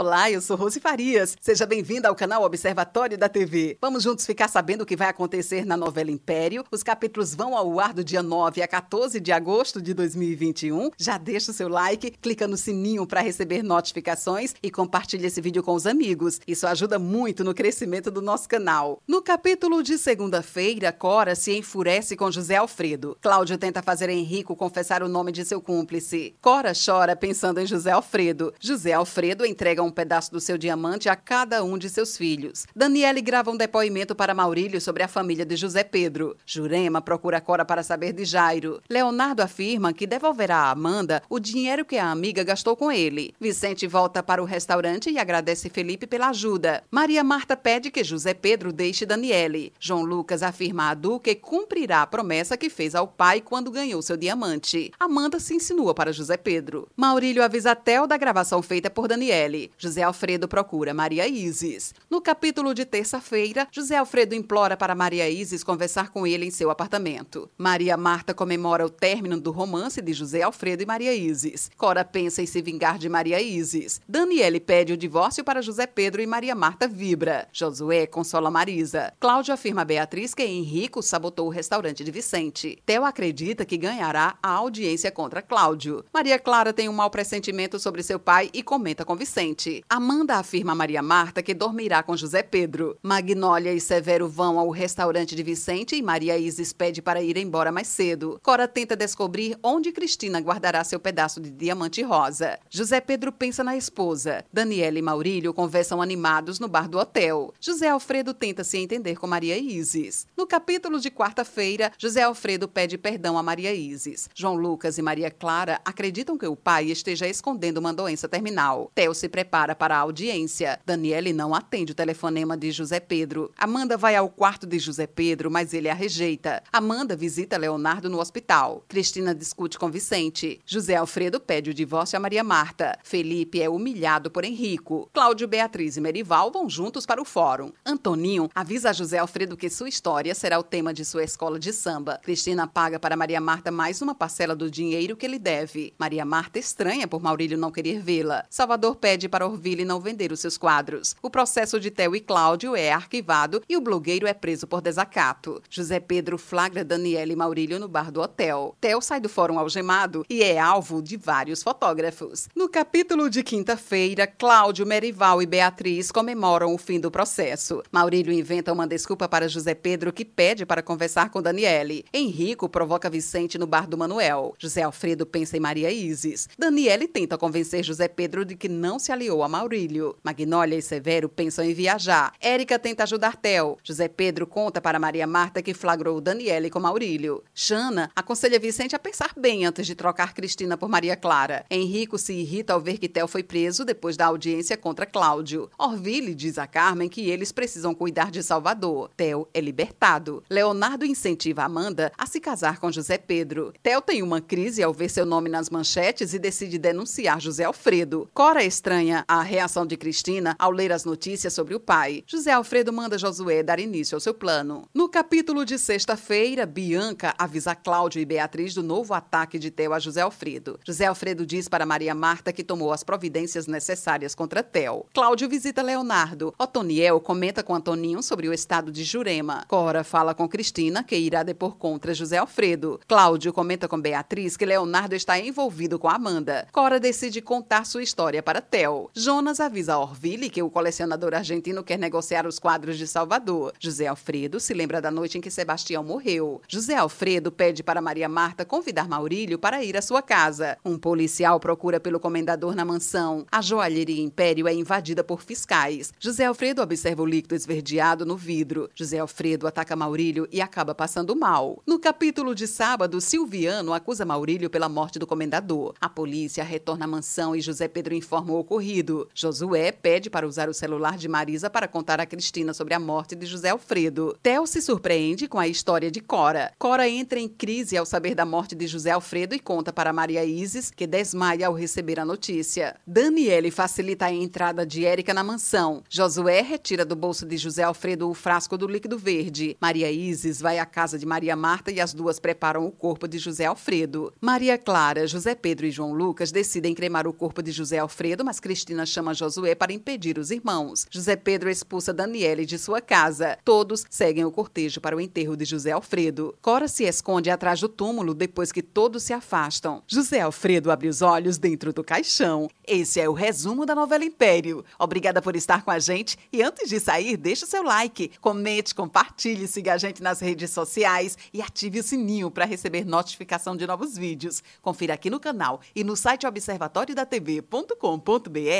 Olá, eu sou Rose Farias. Seja bem-vinda ao canal Observatório da TV. Vamos juntos ficar sabendo o que vai acontecer na novela Império. Os capítulos vão ao ar do dia 9 a 14 de agosto de 2021. Já deixa o seu like, clica no sininho para receber notificações e compartilha esse vídeo com os amigos. Isso ajuda muito no crescimento do nosso canal. No capítulo de segunda-feira, Cora se enfurece com José Alfredo. Cláudio tenta fazer Henrico confessar o nome de seu cúmplice. Cora chora pensando em José Alfredo. José Alfredo entrega entrega um pedaço do seu diamante a cada um de seus filhos. Daniele grava um depoimento para Maurílio sobre a família de José Pedro. Jurema procura Cora para saber de Jairo. Leonardo afirma que devolverá a Amanda o dinheiro que a amiga gastou com ele. Vicente volta para o restaurante e agradece Felipe pela ajuda. Maria Marta pede que José Pedro deixe Daniele. João Lucas afirma a Du que cumprirá a promessa que fez ao pai quando ganhou seu diamante. Amanda se insinua para José Pedro. Maurílio avisa Tel da gravação feita por Daniele. José Alfredo procura Maria Isis. No capítulo de terça-feira, José Alfredo implora para Maria Isis conversar com ele em seu apartamento. Maria Marta comemora o término do romance de José Alfredo e Maria Isis. Cora pensa em se vingar de Maria Isis. Daniele pede o divórcio para José Pedro e Maria Marta vibra. Josué consola Marisa. Cláudio afirma a Beatriz que Henrico sabotou o restaurante de Vicente. Theo acredita que ganhará a audiência contra Cláudio. Maria Clara tem um mau pressentimento sobre seu pai e comenta com Vicente. Amanda afirma a Maria Marta que dormirá com José Pedro. Magnólia e Severo vão ao restaurante de Vicente e Maria Isis pede para ir embora mais cedo. Cora tenta descobrir onde Cristina guardará seu pedaço de diamante rosa. José Pedro pensa na esposa. Daniela e Maurílio conversam animados no bar do hotel. José Alfredo tenta se entender com Maria Isis. No capítulo de quarta-feira, José Alfredo pede perdão a Maria Isis. João Lucas e Maria Clara acreditam que o pai esteja escondendo uma doença terminal. Theo se prepara prepara para a audiência. Daniele não atende o telefonema de José Pedro. Amanda vai ao quarto de José Pedro, mas ele a rejeita. Amanda visita Leonardo no hospital. Cristina discute com Vicente. José Alfredo pede o divórcio a Maria Marta. Felipe é humilhado por Henrico. Cláudio, Beatriz e Merival vão juntos para o fórum. Antoninho avisa a José Alfredo que sua história será o tema de sua escola de samba. Cristina paga para Maria Marta mais uma parcela do dinheiro que ele deve. Maria Marta estranha por Maurílio não querer vê-la. Salvador pede para para Orville não vender os seus quadros. O processo de Theo e Cláudio é arquivado e o blogueiro é preso por desacato. José Pedro flagra Daniela e Maurílio no bar do hotel. Theo sai do fórum algemado e é alvo de vários fotógrafos. No capítulo de quinta-feira, Cláudio, Merival e Beatriz comemoram o fim do processo. Maurílio inventa uma desculpa para José Pedro que pede para conversar com Daniele. Henrico provoca Vicente no bar do Manuel. José Alfredo pensa em Maria Isis. Daniele tenta convencer José Pedro de que não se aliou a Maurílio. Magnólia e Severo pensam em viajar. Érica tenta ajudar Theo. José Pedro conta para Maria Marta que flagrou Daniele com Maurílio. Xana aconselha Vicente a pensar bem antes de trocar Cristina por Maria Clara. Henrico se irrita ao ver que Theo foi preso depois da audiência contra Cláudio. Orville diz a Carmen que eles precisam cuidar de Salvador. Theo é libertado. Leonardo incentiva Amanda a se casar com José Pedro. Theo tem uma crise ao ver seu nome nas manchetes e decide denunciar José Alfredo. Cora estranha a reação de Cristina ao ler as notícias sobre o pai. José Alfredo manda Josué dar início ao seu plano. No capítulo de sexta-feira, Bianca avisa Cláudio e Beatriz do novo ataque de Theo a José Alfredo. José Alfredo diz para Maria Marta que tomou as providências necessárias contra Theo. Cláudio visita Leonardo. Otoniel comenta com Antoninho sobre o estado de Jurema. Cora fala com Cristina que irá depor contra José Alfredo. Cláudio comenta com Beatriz que Leonardo está envolvido com Amanda. Cora decide contar sua história para Theo. Jonas avisa a Orville que o colecionador argentino quer negociar os quadros de Salvador. José Alfredo se lembra da noite em que Sebastião morreu. José Alfredo pede para Maria Marta convidar Maurílio para ir à sua casa. Um policial procura pelo comendador na mansão. A joalheria Império é invadida por fiscais. José Alfredo observa o líquido esverdeado no vidro. José Alfredo ataca Maurílio e acaba passando mal. No capítulo de sábado, Silviano acusa Maurílio pela morte do comendador. A polícia retorna à mansão e José Pedro informa o ocorrido. Josué pede para usar o celular de Marisa para contar a Cristina sobre a morte de José Alfredo. Theo se surpreende com a história de Cora. Cora entra em crise ao saber da morte de José Alfredo e conta para Maria Isis, que desmaia ao receber a notícia. Daniele facilita a entrada de Érica na mansão. Josué retira do bolso de José Alfredo o frasco do líquido verde. Maria Isis vai à casa de Maria Marta e as duas preparam o corpo de José Alfredo. Maria Clara, José Pedro e João Lucas decidem cremar o corpo de José Alfredo, mas Cristina Cristina chama Josué para impedir os irmãos. José Pedro expulsa Daniele de sua casa. Todos seguem o cortejo para o enterro de José Alfredo. Cora se esconde atrás do túmulo depois que todos se afastam. José Alfredo abre os olhos dentro do caixão. Esse é o resumo da novela Império. Obrigada por estar com a gente e antes de sair, deixe o seu like, comente, compartilhe, siga a gente nas redes sociais e ative o sininho para receber notificação de novos vídeos. Confira aqui no canal e no site observatoriodatv.com.br